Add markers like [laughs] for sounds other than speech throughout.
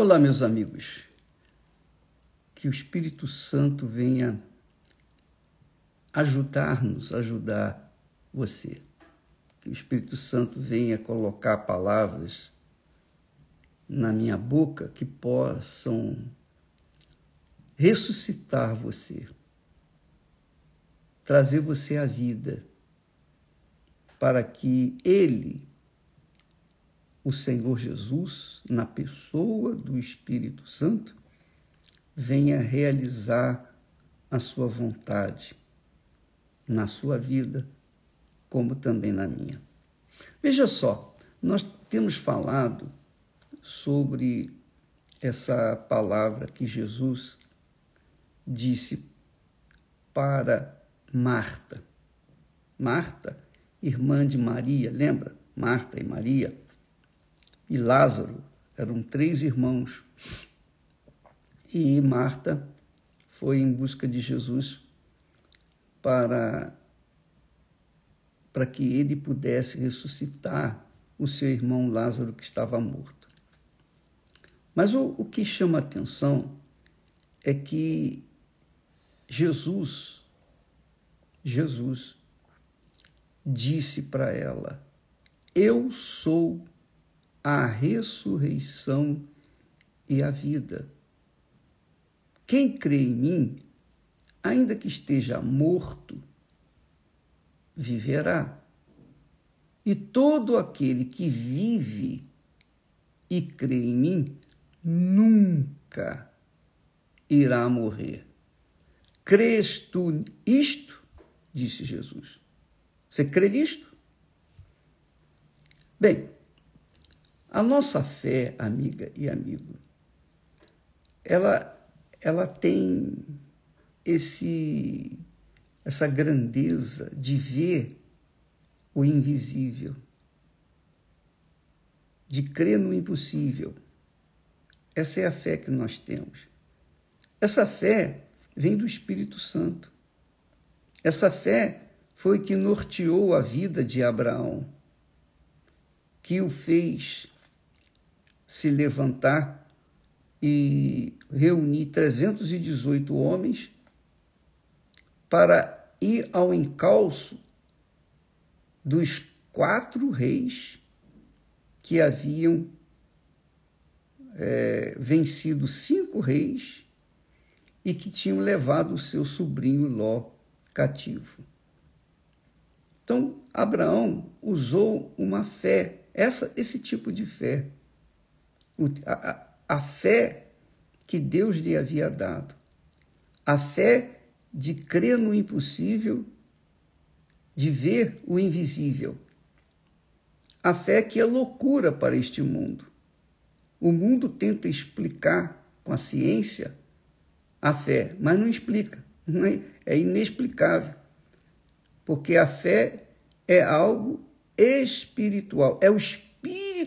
Olá, meus amigos. Que o Espírito Santo venha ajudar-nos, ajudar você. Que o Espírito Santo venha colocar palavras na minha boca que possam ressuscitar você, trazer você à vida, para que Ele o Senhor Jesus, na pessoa do Espírito Santo, venha realizar a sua vontade na sua vida, como também na minha. Veja só, nós temos falado sobre essa palavra que Jesus disse para Marta. Marta, irmã de Maria, lembra? Marta e Maria e Lázaro eram três irmãos. E Marta foi em busca de Jesus para para que ele pudesse ressuscitar o seu irmão Lázaro que estava morto. Mas o, o que chama atenção é que Jesus, Jesus disse para ela: Eu sou a ressurreição e a vida. Quem crê em mim, ainda que esteja morto, viverá. E todo aquele que vive e crê em mim, nunca irá morrer. Crês tu isto? Disse Jesus. Você crê nisto? Bem, a nossa fé, amiga e amigo, ela, ela tem esse, essa grandeza de ver o invisível, de crer no impossível. Essa é a fé que nós temos. Essa fé vem do Espírito Santo. Essa fé foi que norteou a vida de Abraão, que o fez se levantar e reunir 318 homens para ir ao encalço dos quatro reis que haviam é, vencido cinco reis e que tinham levado o seu sobrinho Ló cativo. Então, Abraão usou uma fé, essa, esse tipo de fé a, a fé que Deus lhe havia dado, a fé de crer no impossível, de ver o invisível, a fé que é loucura para este mundo. O mundo tenta explicar com a ciência a fé, mas não explica, é, é inexplicável, porque a fé é algo espiritual, é o espírito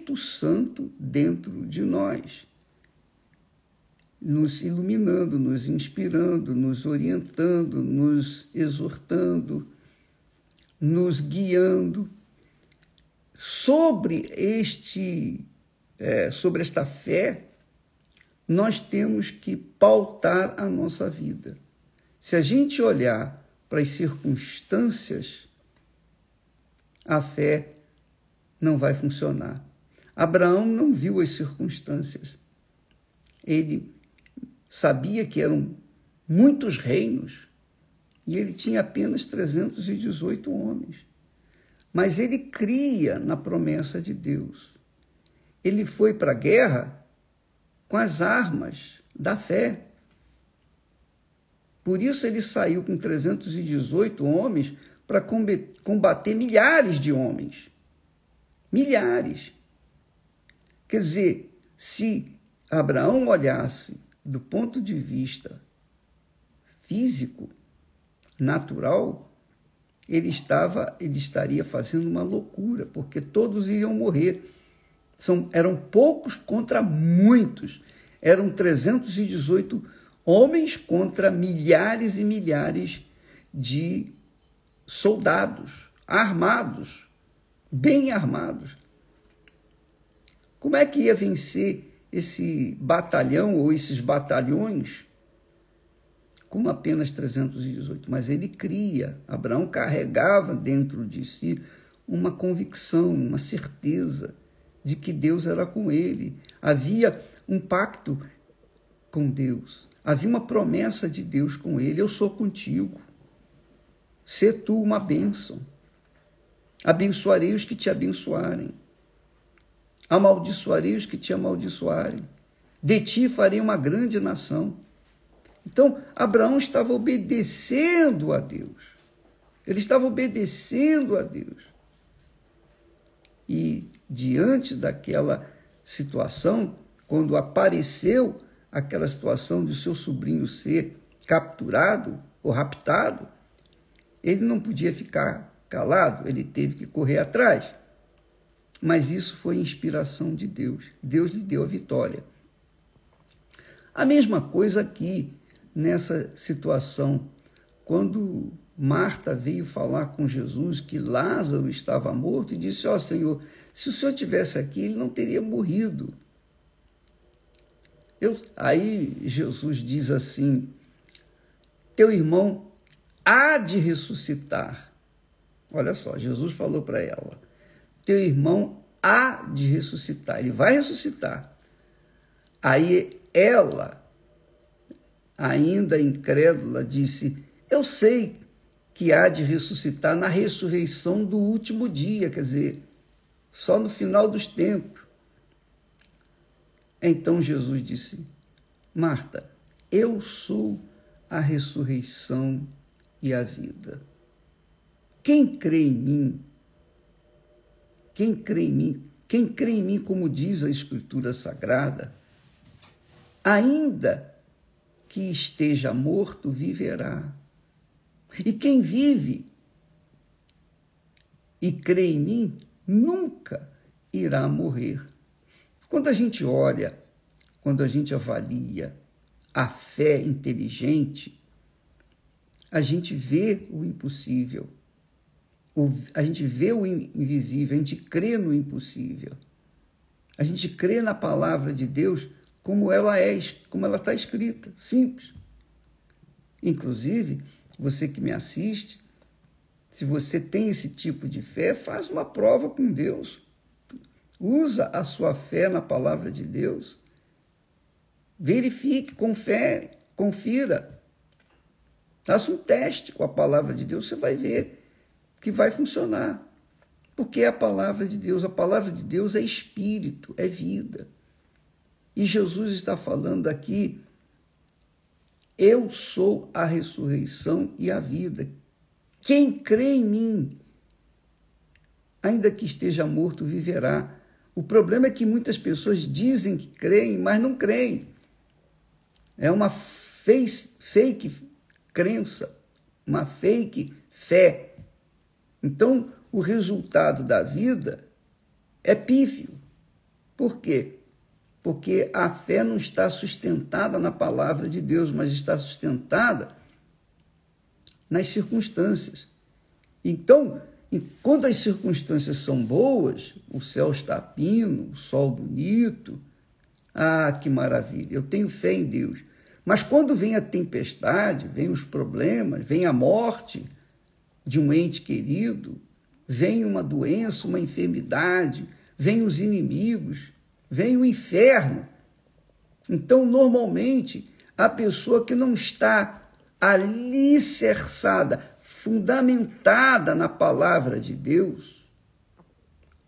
Espírito Santo dentro de nós, nos iluminando, nos inspirando, nos orientando, nos exortando, nos guiando sobre este é, sobre esta fé nós temos que pautar a nossa vida. Se a gente olhar para as circunstâncias, a fé não vai funcionar. Abraão não viu as circunstâncias. Ele sabia que eram muitos reinos e ele tinha apenas 318 homens. Mas ele cria na promessa de Deus. Ele foi para a guerra com as armas da fé. Por isso ele saiu com 318 homens para combater milhares de homens. Milhares. Quer dizer, se Abraão olhasse do ponto de vista físico, natural, ele estava, ele estaria fazendo uma loucura, porque todos iriam morrer. São, eram poucos contra muitos. Eram 318 homens contra milhares e milhares de soldados armados bem armados. Como é que ia vencer esse batalhão ou esses batalhões como apenas 318, mas ele cria. Abraão carregava dentro de si uma convicção, uma certeza de que Deus era com ele. Havia um pacto com Deus. Havia uma promessa de Deus com ele: Eu sou contigo. Sê tu uma bênção. Abençoarei os que te abençoarem. Amaldiçoarei os que te amaldiçoarem. De ti farei uma grande nação. Então, Abraão estava obedecendo a Deus. Ele estava obedecendo a Deus. E diante daquela situação, quando apareceu aquela situação de seu sobrinho ser capturado ou raptado, ele não podia ficar calado, ele teve que correr atrás. Mas isso foi inspiração de Deus. Deus lhe deu a vitória. A mesma coisa aqui nessa situação. Quando Marta veio falar com Jesus que Lázaro estava morto e disse: Ó oh, Senhor, se o Senhor tivesse aqui, ele não teria morrido. Eu, aí Jesus diz assim: Teu irmão há de ressuscitar. Olha só, Jesus falou para ela: Teu irmão há de ressuscitar, ele vai ressuscitar. Aí ela ainda incrédula, disse: Eu sei que há de ressuscitar na ressurreição do último dia, quer dizer, só no final dos tempos. Então Jesus disse: Marta, eu sou a ressurreição e a vida. Quem crê em mim, quem crê em mim, quem crê em mim, como diz a Escritura Sagrada, ainda que esteja morto viverá. E quem vive e crê em mim nunca irá morrer. Quando a gente olha, quando a gente avalia a fé inteligente, a gente vê o impossível, a gente vê o invisível, a gente crê no impossível. A gente crê na palavra de Deus como ela é, como ela está escrita, simples. Inclusive, você que me assiste, se você tem esse tipo de fé, faz uma prova com Deus. Usa a sua fé na palavra de Deus. Verifique, confere, confira. Faça um teste com a palavra de Deus, você vai ver que vai funcionar. Porque é a palavra de Deus. A palavra de Deus é espírito, é vida. E Jesus está falando aqui: eu sou a ressurreição e a vida. Quem crê em mim, ainda que esteja morto, viverá. O problema é que muitas pessoas dizem que creem, mas não creem. É uma fake, crença, uma fake fé. Então, o resultado da vida é pífio. Por quê? porque a fé não está sustentada na palavra de Deus, mas está sustentada nas circunstâncias. Então, enquanto as circunstâncias são boas, o céu está pino, o sol bonito, ah, que maravilha, eu tenho fé em Deus. Mas quando vem a tempestade, vem os problemas, vem a morte de um ente querido, vem uma doença, uma enfermidade, vem os inimigos, vem o inferno. Então, normalmente, a pessoa que não está alicerçada, fundamentada na palavra de Deus,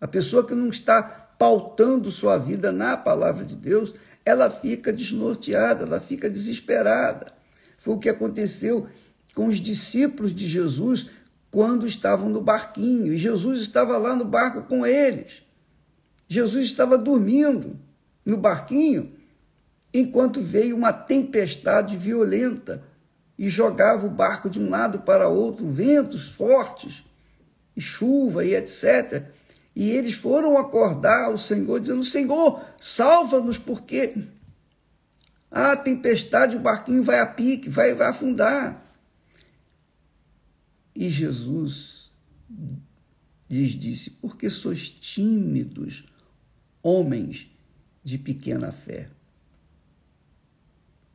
a pessoa que não está pautando sua vida na palavra de Deus, ela fica desnorteada, ela fica desesperada. Foi o que aconteceu com os discípulos de Jesus quando estavam no barquinho, e Jesus estava lá no barco com eles. Jesus estava dormindo no barquinho enquanto veio uma tempestade violenta e jogava o barco de um lado para outro, ventos fortes, e chuva e etc. E eles foram acordar ao Senhor, dizendo: Senhor, salva-nos, porque a tempestade, o barquinho vai a pique, vai, vai afundar. E Jesus lhes disse: Porque sois tímidos, homens de pequena fé.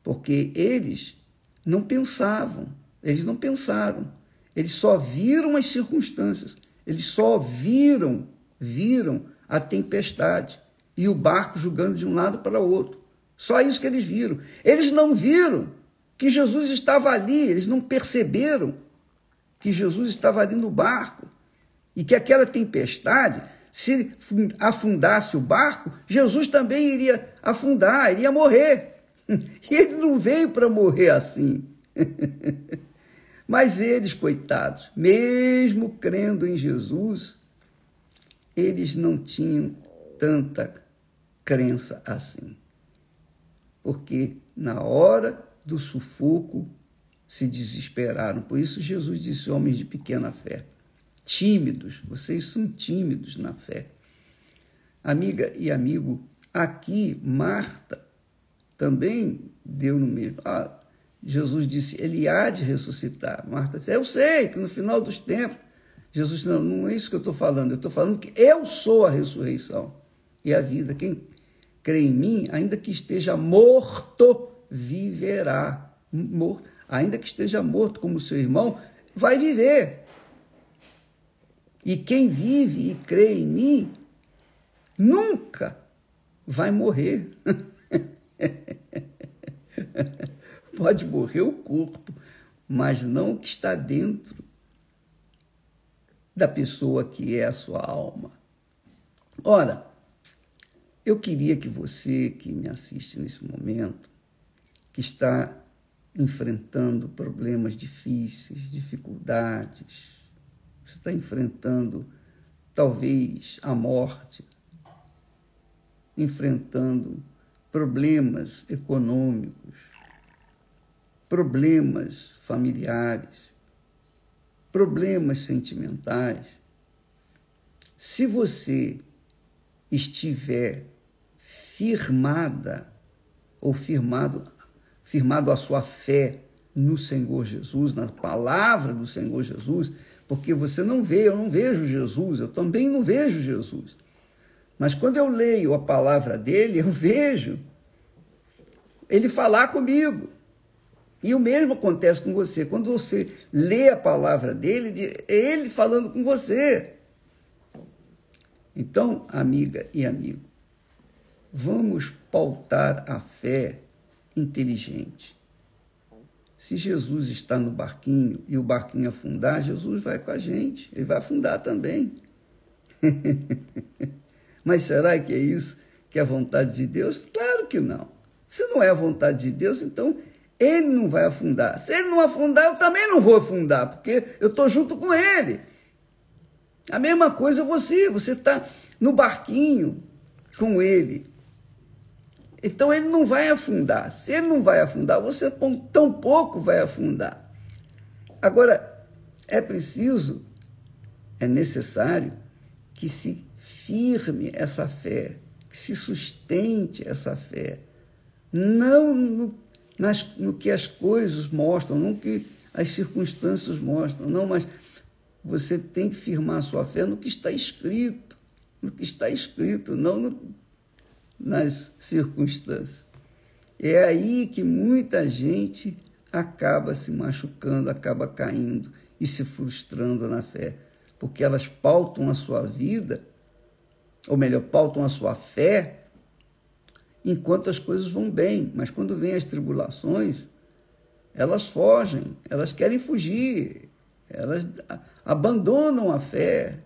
Porque eles não pensavam, eles não pensaram, eles só viram as circunstâncias, eles só viram, viram a tempestade e o barco jogando de um lado para o outro. Só isso que eles viram. Eles não viram que Jesus estava ali, eles não perceberam que Jesus estava ali no barco e que aquela tempestade, se afundasse o barco, Jesus também iria afundar, iria morrer. [laughs] E ele não veio para morrer assim. [laughs] Mas eles, coitados, mesmo crendo em Jesus, eles não tinham tanta crença assim. Porque na hora do sufoco se desesperaram. Por isso Jesus disse: homens de pequena fé, tímidos, vocês são tímidos na fé. Amiga e amigo, aqui Marta também deu no mesmo. Ah, Jesus disse: Ele há de ressuscitar. Marta disse: Eu sei que no final dos tempos. Jesus disse: Não, não é isso que eu estou falando. Eu estou falando que eu sou a ressurreição e a vida. Quem crê em mim, ainda que esteja morto, viverá. Morto. Ainda que esteja morto como seu irmão, vai viver. E quem vive e crê em mim, nunca vai morrer. [laughs] Pode morrer o corpo, mas não o que está dentro da pessoa que é a sua alma. Ora, eu queria que você que me assiste nesse momento, que está enfrentando problemas difíceis, dificuldades, você está enfrentando talvez a morte, enfrentando problemas econômicos, problemas familiares, problemas sentimentais. Se você estiver firmada ou firmado, firmado a sua fé no Senhor Jesus, na palavra do Senhor Jesus, porque você não vê, eu não vejo Jesus, eu também não vejo Jesus. Mas quando eu leio a palavra dele, eu vejo ele falar comigo. E o mesmo acontece com você. Quando você lê a palavra dele, é ele falando com você. Então, amiga e amigo, vamos pautar a fé inteligente. Se Jesus está no barquinho e o barquinho afundar, Jesus vai com a gente, ele vai afundar também. [laughs] Mas será que é isso que é a vontade de Deus? Claro que não. Se não é a vontade de Deus, então ele não vai afundar. Se ele não afundar, eu também não vou afundar, porque eu estou junto com ele. A mesma coisa você, você está no barquinho com ele. Então ele não vai afundar. Se ele não vai afundar, você tão pouco vai afundar. Agora, é preciso, é necessário que se firme essa fé, que se sustente essa fé. Não no nas, no que as coisas mostram, não que as circunstâncias mostram, não, mas você tem que firmar sua fé no que está escrito, no que está escrito, não no, nas circunstâncias. É aí que muita gente acaba se machucando, acaba caindo e se frustrando na fé, porque elas pautam a sua vida, ou melhor, pautam a sua fé enquanto as coisas vão bem, mas quando vêm as tribulações, elas fogem, elas querem fugir, elas abandonam a fé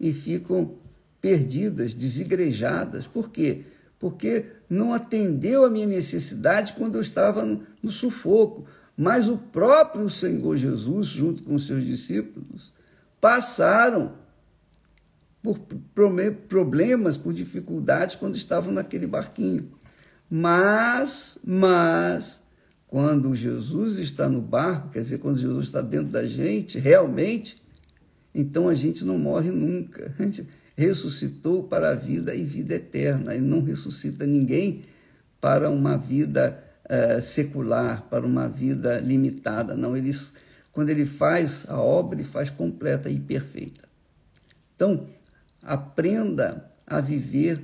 e ficam perdidas, desigrejadas. Por quê? Porque não atendeu a minha necessidade quando eu estava no, sufoco. Mas o próprio Senhor Jesus, junto com os seus discípulos, passaram por problemas, por dificuldades quando estavam naquele barquinho. Mas, mas, quando Jesus está no barco, quer dizer, quando Jesus está dentro da gente, realmente, então a gente não morre nunca. [laughs] A gente ressuscitou para a vida e vida eterna. Ele não ressuscita ninguém para uma vida uh, secular, para uma vida limitada. Não, ele, quando ele faz a obra, ele faz completa e perfeita. Então, aprenda a viver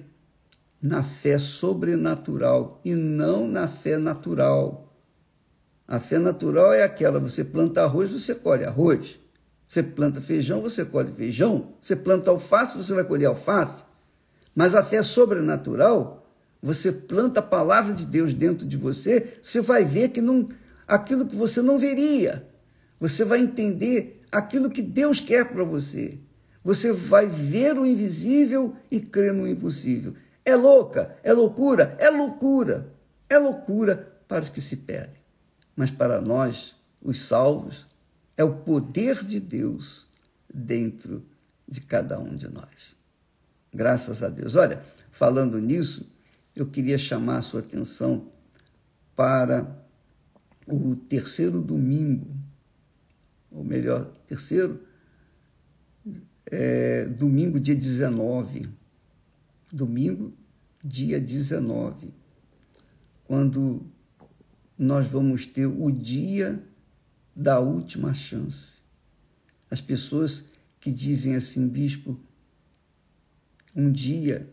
na fé sobrenatural e não na fé natural. A fé natural é aquela: você planta arroz, você colhe arroz. Você planta feijão, você colhe feijão. Você planta alface, você vai colher alface. Mas a fé sobrenatural, você planta a palavra de Deus dentro de você, você vai ver que não, aquilo que você não veria. Você vai entender aquilo que Deus quer para você. Você vai ver o invisível e crer no impossível. É louca, é loucura, é loucura, é loucura para os que se perdem. Mas para nós, os salvos, é o poder de Deus dentro de cada um de nós. Graças a Deus. Olha, falando nisso, eu queria chamar a sua atenção para o terceiro domingo, ou melhor, terceiro, é, domingo, dia 19. Domingo, dia 19, quando nós vamos ter o dia da última chance. As pessoas que dizem assim, bispo, um dia,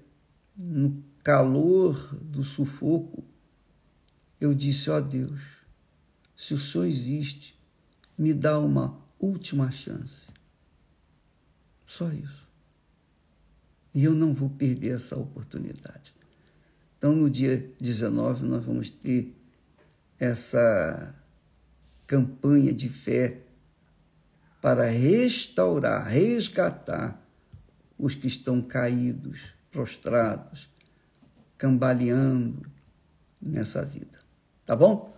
no calor do sufoco, eu disse: Ó oh Deus, se o Senhor existe, me dá uma última chance. Só isso. E eu não vou perder essa oportunidade. Então, no dia 19, nós vamos ter essa campanha de fé para restaurar, resgatar os que estão caídos, prostrados, cambaleando nessa vida. Tá bom?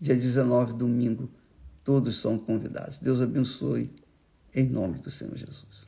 Dia 19, domingo, todos são convidados. Deus abençoe, em nome do Senhor Jesus.